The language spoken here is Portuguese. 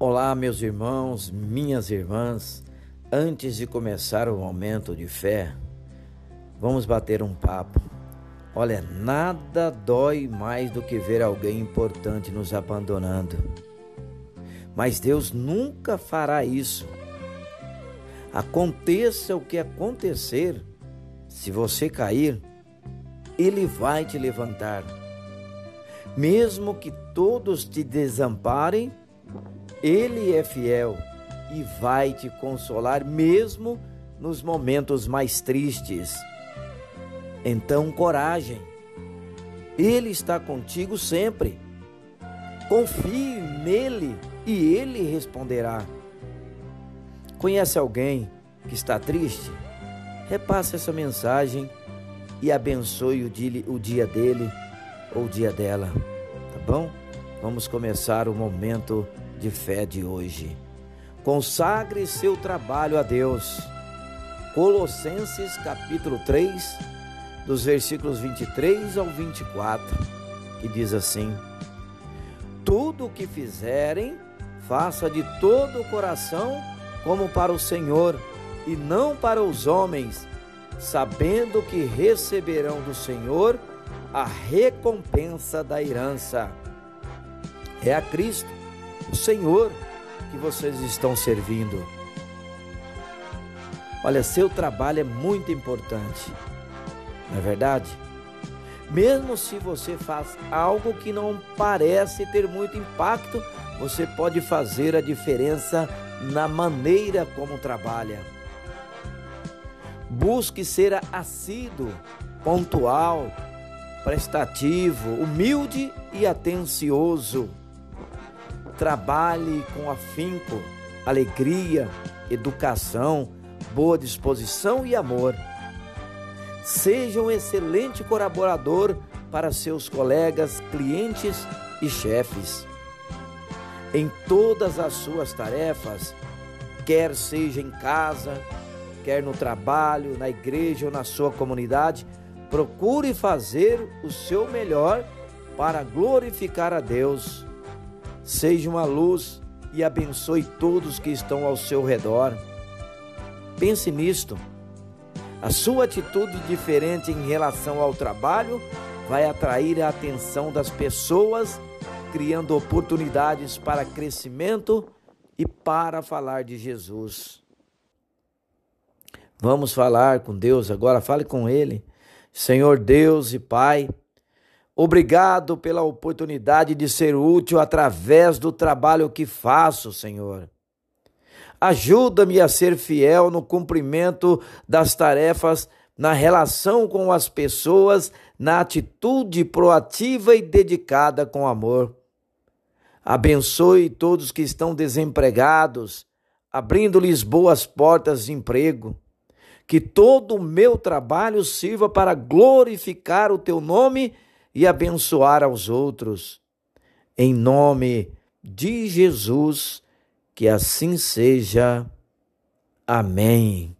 Olá, meus irmãos, minhas irmãs. Antes de começar o momento de fé, vamos bater um papo. Olha, nada dói mais do que ver alguém importante nos abandonando. Mas Deus nunca fará isso. Aconteça o que acontecer, se você cair, Ele vai te levantar. Mesmo que todos te desamparem, ele é fiel e vai te consolar mesmo nos momentos mais tristes. Então, coragem. Ele está contigo sempre. Confie nele e ele responderá. Conhece alguém que está triste? Repasse essa mensagem e abençoe o dia, dele ou o dia dela, tá bom? Vamos começar o momento de fé de hoje. Consagre seu trabalho a Deus. Colossenses capítulo 3, dos versículos 23 ao 24, que diz assim: Tudo o que fizerem, faça de todo o coração, como para o Senhor, e não para os homens, sabendo que receberão do Senhor a recompensa da herança. É a Cristo o Senhor que vocês estão servindo. Olha, seu trabalho é muito importante, não é verdade? Mesmo se você faz algo que não parece ter muito impacto, você pode fazer a diferença na maneira como trabalha. Busque ser assíduo, pontual, prestativo, humilde e atencioso. Trabalhe com afinco, alegria, educação, boa disposição e amor. Seja um excelente colaborador para seus colegas, clientes e chefes. Em todas as suas tarefas, quer seja em casa, quer no trabalho, na igreja ou na sua comunidade, procure fazer o seu melhor para glorificar a Deus Seja uma luz e abençoe todos que estão ao seu redor. Pense nisto. A sua atitude diferente em relação ao trabalho vai atrair a atenção das pessoas, criando oportunidades para crescimento e para falar de Jesus. Vamos falar com Deus agora, fale com Ele. Senhor Deus e Pai, Obrigado pela oportunidade de ser útil através do trabalho que faço, Senhor. Ajuda-me a ser fiel no cumprimento das tarefas, na relação com as pessoas, na atitude proativa e dedicada com amor. Abençoe todos que estão desempregados, abrindo-lhes boas portas de emprego. Que todo o meu trabalho sirva para glorificar o teu nome e abençoar aos outros. Em nome de Jesus, que assim seja. Amém.